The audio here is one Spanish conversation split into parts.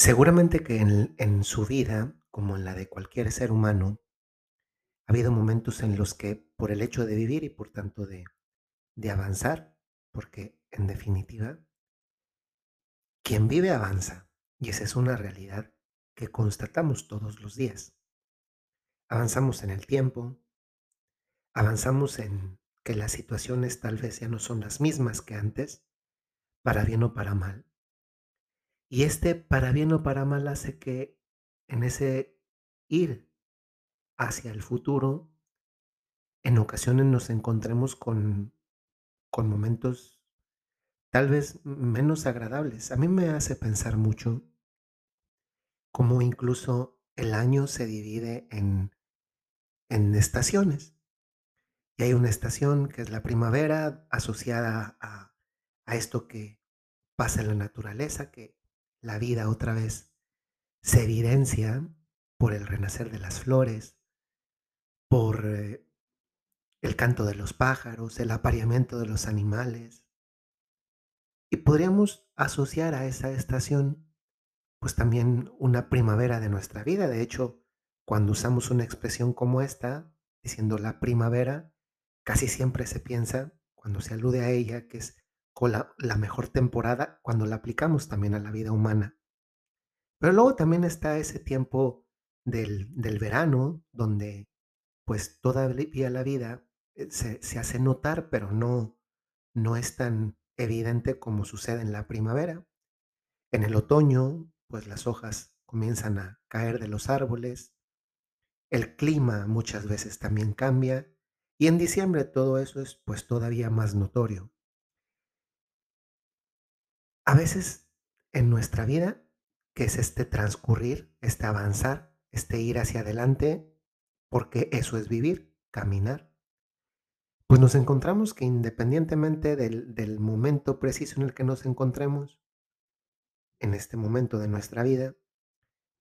Seguramente que en, su vida, como en la de cualquier ser humano, ha habido momentos en los que por el hecho de vivir y por tanto de, de avanzar, porque en definitiva, quien vive avanza, y esa es una realidad que constatamos todos los días. Avanzamos en el tiempo, avanzamos en que las situaciones tal vez ya no son las mismas que antes, para bien o para mal. Y este para bien o para mal hace que en ese ir hacia el futuro, en ocasiones nos encontremos con, con momentos tal vez menos agradables. A mí me hace pensar mucho cómo incluso el año se divide en, en estaciones. Y hay una estación que es la primavera asociada a, a esto que pasa en la naturaleza, que la vida otra vez se evidencia por el renacer de las flores, por eh, el canto de los pájaros, el apareamiento de los animales. Y podríamos asociar a esa estación pues también una primavera de nuestra vida. De hecho, cuando usamos una expresión como esta, diciendo la primavera, casi siempre se piensa, cuando se alude a ella, que es con la, la mejor temporada cuando la aplicamos también a la vida humana. Pero luego también está ese tiempo del, del verano, donde pues todavía la vida eh, se, se hace notar, pero no, no es tan evidente como sucede en la primavera. En el otoño, pues las hojas comienzan a caer de los árboles, el clima muchas veces también cambia y en diciembre todo eso es pues todavía más notorio. A veces en nuestra vida, que es este transcurrir, este avanzar, este ir hacia adelante, porque eso es vivir, caminar, pues nos encontramos que independientemente del, momento preciso en el que nos encontremos, en este momento de nuestra vida,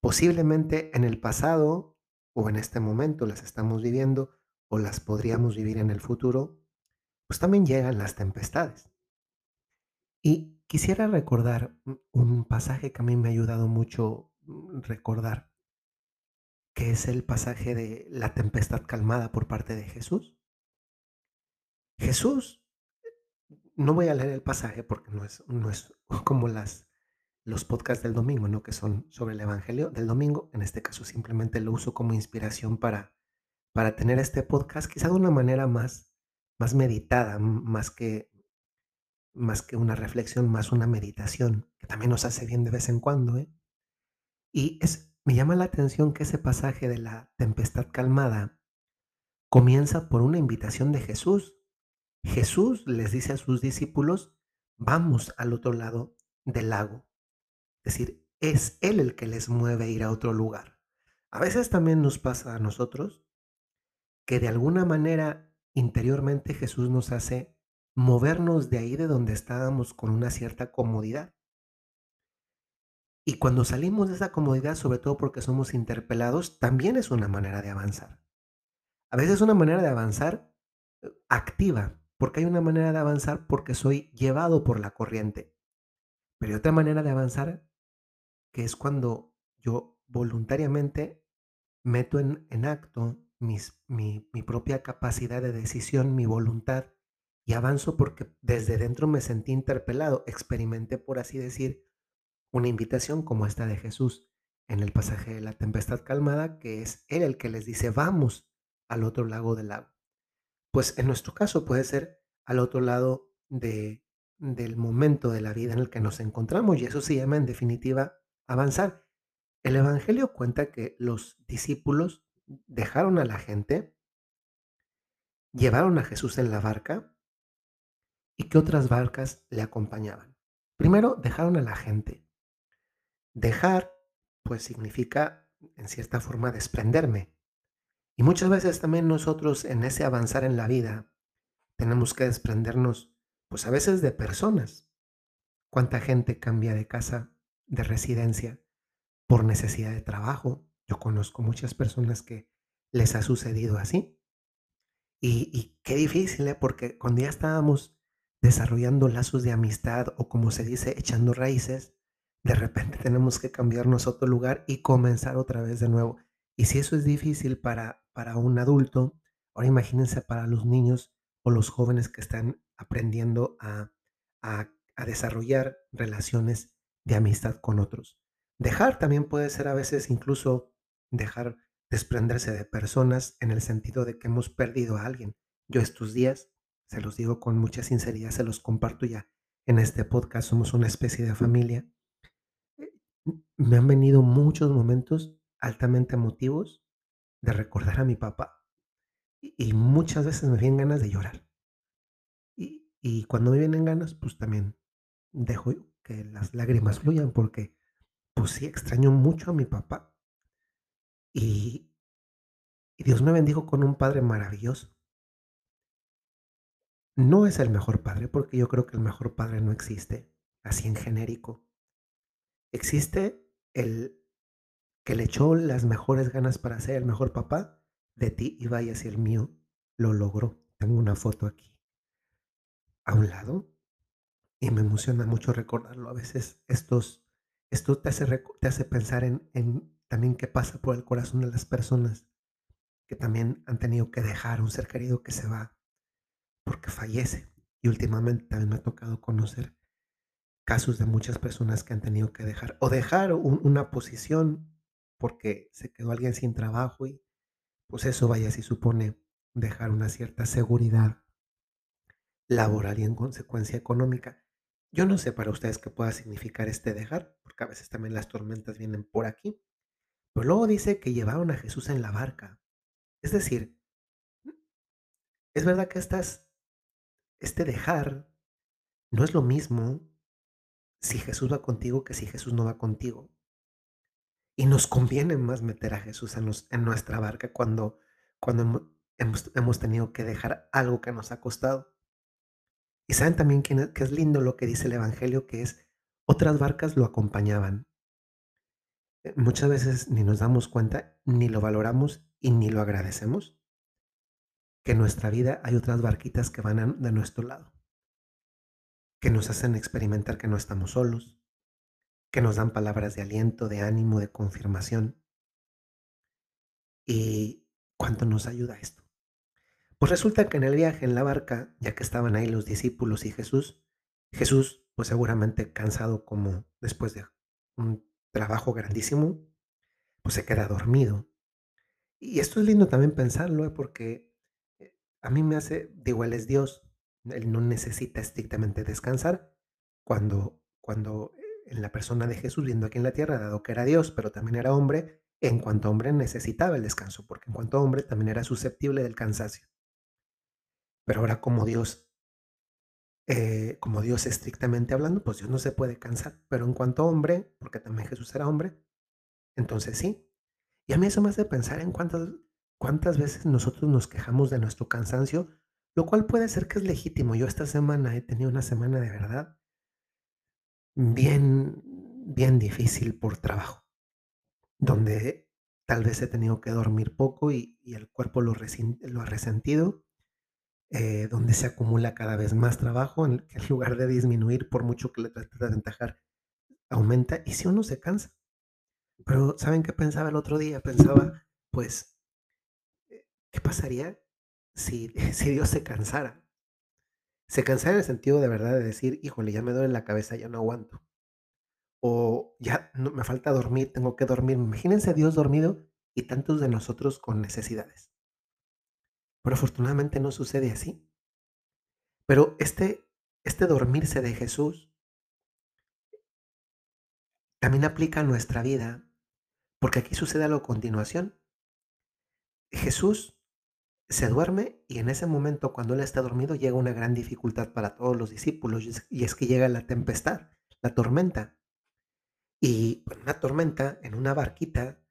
posiblemente en el pasado o en este momento las estamos viviendo o las podríamos vivir en el futuro, pues también llegan las tempestades. Y quisiera recordar un pasaje que a mí me ha ayudado mucho mm, recordar, que es el pasaje de la tempestad calmada por parte de Jesús. Jesús, no voy a leer el pasaje porque no es, no es como las, los podcasts del domingo, ¿no? que son sobre el Evangelio del domingo. En este caso simplemente lo uso como inspiración para, para tener este podcast, quizá de una manera más, más meditada, más que más que una reflexión, más una meditación, que también nos hace bien de vez en cuando. ¿eh? Y es, me llama la atención que ese pasaje de la tempestad calmada comienza por una invitación de Jesús. Jesús les dice a sus discípulos, vamos al otro lado del lago. Es decir, es Él el que les mueve a ir a otro lugar. A veces también nos pasa a nosotros que de alguna manera interiormente Jesús nos hace movernos de ahí de donde estábamos con una cierta comodidad. Y cuando salimos de esa comodidad, sobre todo porque somos interpelados, también es una manera de avanzar. A veces es una manera de avanzar eh, activa, porque hay una manera de avanzar porque soy llevado por la corriente. Pero hay otra manera de avanzar que es cuando yo voluntariamente meto en, en acto mis, mi, mi propia capacidad de decisión, mi voluntad, y avanzo porque desde dentro me sentí interpelado, experimenté, por así decir, una invitación como esta de Jesús en el pasaje de la tempestad calmada, que es Él el que les dice, vamos al otro lado del lago. Pues en nuestro caso puede ser al otro lado de, del momento de la vida en el que nos encontramos y eso se llama en definitiva avanzar. El Evangelio cuenta que los discípulos dejaron a la gente, llevaron a Jesús en la barca y qué otras barcas le acompañaban. Primero, dejaron a la gente. Dejar, pues significa, en cierta forma, desprenderme. Y muchas veces también nosotros en ese avanzar en la vida tenemos que desprendernos, pues a veces de personas. ¿Cuánta gente cambia de casa, de residencia, por necesidad de trabajo? Yo conozco muchas personas que les ha sucedido así. Y, y qué difícil, ¿eh? porque cuando ya estábamos desarrollando lazos de amistad o como se dice, echando raíces, de repente tenemos que cambiarnos a otro lugar y comenzar otra vez de nuevo. Y si eso es difícil para, para un adulto, ahora imagínense para los niños o los jóvenes que están aprendiendo a, a, a desarrollar relaciones de amistad con otros. Dejar también puede ser a veces incluso dejar desprenderse de personas en el sentido de que hemos perdido a alguien. Yo estos días, se los digo con mucha sinceridad, se los comparto ya en este podcast, somos una especie de familia. Eh, Me han venido muchos momentos altamente emotivos de recordar a mi papá y, muchas veces me vienen ganas de llorar. Y, y cuando me vienen ganas, pues también dejo que las lágrimas fluyan porque pues sí extraño mucho a mi papá y, y Dios me bendijo con un padre maravilloso. No es el mejor padre, porque yo creo que el mejor padre no existe, así en genérico. Existe el que le echó las mejores ganas para ser el mejor papá de ti y vaya si el mío lo logró. Tengo una foto aquí a un lado y me emociona mucho recordarlo. A veces estos, esto te hace, te hace pensar en, en también qué pasa por el corazón de las personas que también han tenido que dejar un ser querido que se va porque fallece. Y últimamente también me ha tocado conocer casos de muchas personas que han tenido que dejar o dejar un- una posición porque se quedó alguien sin trabajo y pues eso vaya si supone dejar una cierta seguridad laboral y en consecuencia económica. Yo no sé para ustedes qué pueda significar este dejar, porque a veces también las tormentas vienen por aquí, pero luego dice que llevaron a Jesús en la barca. Es decir, es verdad que estas, este dejar no es lo mismo si Jesús va contigo que si Jesús no va contigo. Y nos conviene más meter a Jesús en, nuestra barca cuando, cuando hemo- hemos, tenido que dejar algo que nos ha costado. Y saben también es- que es lindo lo que dice el Evangelio, que es otras barcas lo acompañaban. Eh, Muchas veces ni nos damos cuenta, ni lo valoramos y ni lo agradecemos, que en nuestra vida hay otras barquitas que van de nuestro lado, que nos hacen experimentar que no estamos solos, que nos dan palabras de aliento, de ánimo, de confirmación. ¿Y cuánto nos ayuda esto? Pues resulta que en el viaje en la barca, ya que estaban ahí los discípulos y Jesús, Jesús, pues seguramente cansado como después de un trabajo grandísimo, pues se queda dormido. Y esto es lindo también pensarlo, ¿eh? porque a mí me hace, digo, Él es Dios, Él no necesita estrictamente descansar cuando, cuando eh, en la persona de Jesús viendo aquí en la tierra, dado que era Dios, pero también era hombre, en cuanto hombre necesitaba el descanso, porque en cuanto hombre también era susceptible del cansancio. Pero ahora como Dios, eh, como Dios estrictamente hablando, pues Dios no se puede cansar, pero en cuanto hombre, porque también Jesús era hombre, entonces sí. Y a mí eso me hace pensar en cuántas, cuántas veces nosotros nos quejamos de nuestro cansancio, lo cual puede ser que es legítimo. Yo esta semana he tenido una semana de verdad bien, bien difícil por trabajo, donde tal vez he tenido que dormir poco y, el cuerpo lo, ha resentido, eh, donde se acumula cada vez más trabajo, en, lugar de disminuir por mucho que le trate de aventajar, aumenta. Y si uno se cansa, pero ¿saben qué pensaba el otro día? Pensaba, pues, ¿qué pasaría si, si Dios se cansara? Se cansara en el sentido de verdad de decir, híjole, ya me duele la cabeza, ya no aguanto. O ya me falta dormir, tengo que dormir. Imagínense a Dios dormido y tantos de nosotros con necesidades. Pero afortunadamente no sucede así. Pero este, este dormirse de Jesús también aplica a nuestra vida, porque aquí sucede algo a continuación. Jesús se duerme y en ese momento, cuando él está dormido, llega una gran dificultad para todos los discípulos y es, que llega la tempestad, la tormenta. Y en una tormenta, en una barquita,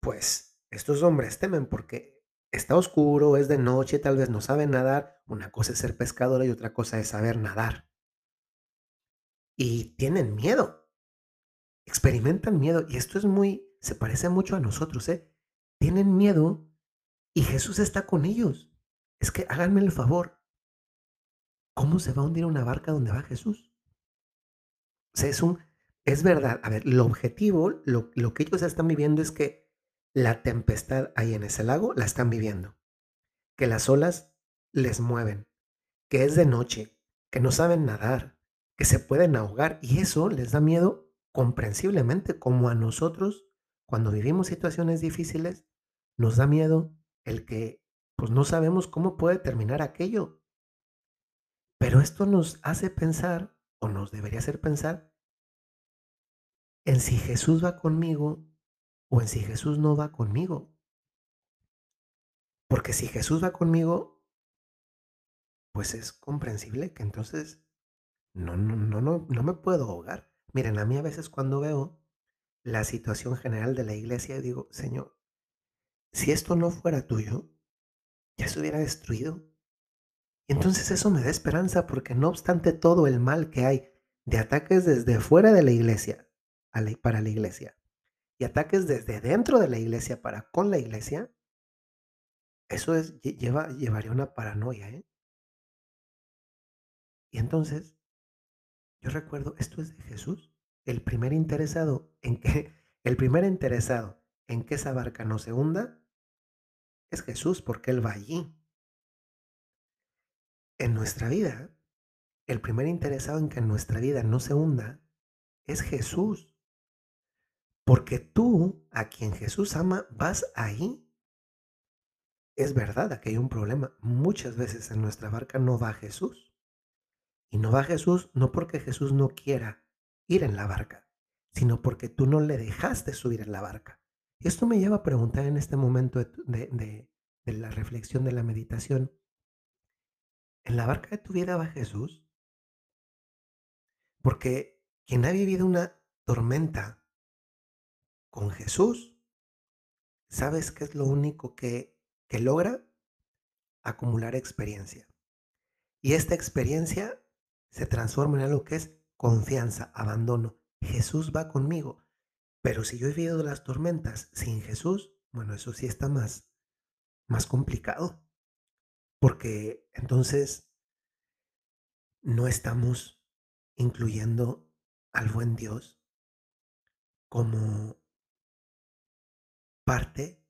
pues estos hombres temen porque está oscuro, es de noche, tal vez no saben nadar. Una cosa es ser pescadora y otra cosa es saber nadar. Y tienen miedo, experimentan miedo. Y esto es muy, se parece mucho a nosotros, ¿eh? Tienen miedo y Jesús está con ellos. Es que háganme el favor, ¿cómo se va a hundir una barca donde va Jesús? O sea, es un, Es verdad. A ver, el objetivo, lo lo que ellos están viviendo es que la tempestad ahí en ese lago la están viviendo, que las olas les mueven, que es de noche, que no saben nadar, que se pueden ahogar, y eso les da miedo comprensiblemente, como a nosotros cuando vivimos situaciones difíciles, nos da miedo el que, pues, no sabemos cómo puede terminar aquello. Pero esto nos hace pensar, o nos debería hacer pensar en si Jesús va conmigo o en si Jesús no va conmigo. Porque si Jesús va conmigo pues es comprensible que entonces no no no no no me puedo ahogar. Miren, a mí a veces cuando veo la situación general de la iglesia, digo: "Señor, si esto no fuera tuyo, ya se hubiera destruido". Y entonces eso me da esperanza, porque no obstante todo el mal que hay de ataques desde fuera de la iglesia para la iglesia, y ataques desde dentro de la iglesia para con la iglesia eso es lle lleva llevaría una paranoia, ¿eh? Y entonces yo recuerdo, esto es de Jesús, el primer interesado en que el primer interesado en que esa barca no se hunda es Jesús, porque Él va allí. En nuestra vida, el primer interesado en que nuestra vida no se hunda es Jesús. Porque tú, a quien Jesús ama, vas ahí. Es verdad, aquí hay un problema. Muchas veces en nuestra barca no va Jesús. Y no va Jesús, no porque Jesús no quiera ir en la barca, sino porque tú no le dejaste subir en la barca. Esto me lleva a preguntar en este momento de la reflexión, de la meditación, ¿en la barca de tu vida va Jesús? Porque quien ha vivido una tormenta con Jesús, ¿sabes qué es lo único que, que logra? Acumular experiencia. Y esta experiencia se transforma en algo que es confianza, abandono. Jesús va conmigo. Pero si yo he vivido las tormentas sin Jesús, bueno, eso sí está más, más complicado. Porque entonces no estamos incluyendo al buen Dios como parte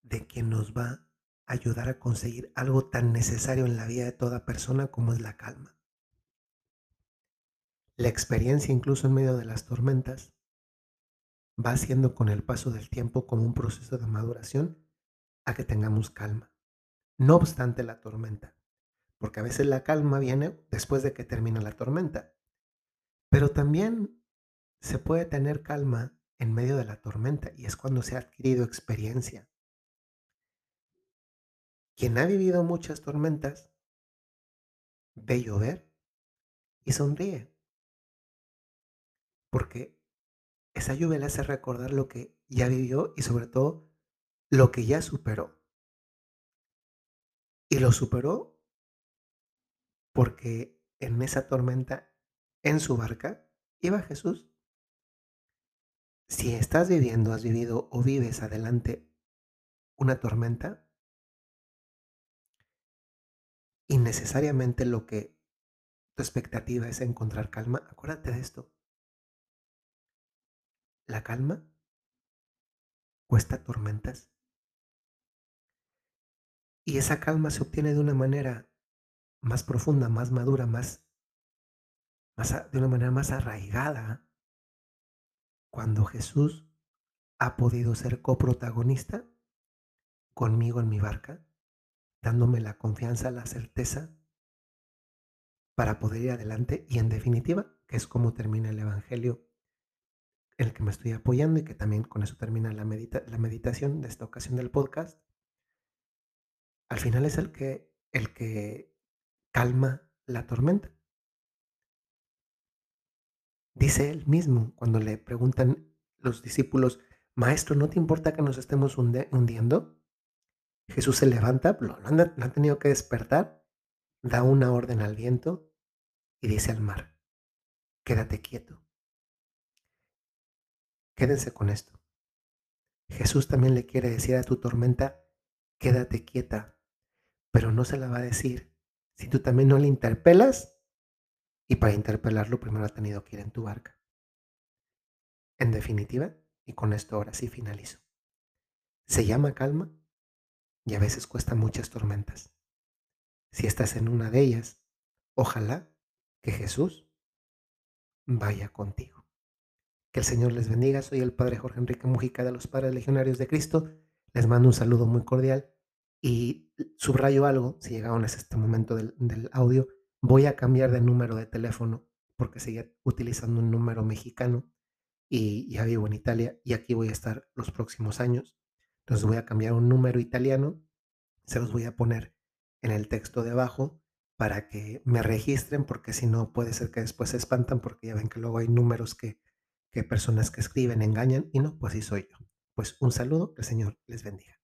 de quien nos va a ayudar a conseguir algo tan necesario en la vida de toda persona como es la calma. La experiencia, incluso en medio de las tormentas, va haciendo con el paso del tiempo como un proceso de maduración a que tengamos calma. No obstante la tormenta, porque a veces la calma viene después de que termina la tormenta. Pero también se puede tener calma en medio de la tormenta y es cuando se ha adquirido experiencia. Quien ha vivido muchas tormentas ve llover y sonríe porque esa lluvia le hace recordar lo que ya vivió y sobre todo lo que ya superó. Y lo superó porque en esa tormenta, en su barca, iba Jesús. Si estás viviendo, has vivido o vives adelante una tormenta, y necesariamente lo que tu expectativa es encontrar calma, acuérdate de esto. La calma cuesta tormentas. Y esa calma se obtiene de una manera más profunda, más madura, más, más de una manera más arraigada cuando Jesús ha podido ser coprotagonista conmigo en mi barca, dándome la confianza, la certeza para poder ir adelante y en definitiva, que es como termina el Evangelio el que me estoy apoyando y que también con eso termina la, medita la meditación de esta ocasión del podcast, al final es el que, el que calma la tormenta. Dice él mismo cuando le preguntan los discípulos, Maestro, ¿no te importa que nos estemos hundiendo? Jesús se levanta, lo, han, lo han tenido que despertar, da una orden al viento y dice al mar, quédate quieto. Quédense con esto. Jesús también le quiere decir a tu tormenta, quédate quieta, pero no se la va a decir si tú también no le interpelas y para interpelarlo primero ha tenido que ir en tu barca. En definitiva, y con esto ahora sí finalizo, se llama calma y a veces cuesta muchas tormentas. Si estás en una de ellas, ojalá que Jesús vaya contigo. Que el Señor les bendiga. Soy el Padre Jorge Enrique Mujica de los Padres Legionarios de Cristo. Les mando un saludo muy cordial y subrayo algo, si llegaron a este momento del, audio, voy a cambiar de número de teléfono porque seguía utilizando un número mexicano y ya vivo en Italia y aquí voy a estar los próximos años. Entonces voy a cambiar un número italiano, se los voy a poner en el texto de abajo para que me registren porque si no puede ser que después se espantan porque ya ven que luego hay números que, que personas que escriben engañan y no, pues sí soy yo. Pues un saludo, el Señor les bendiga.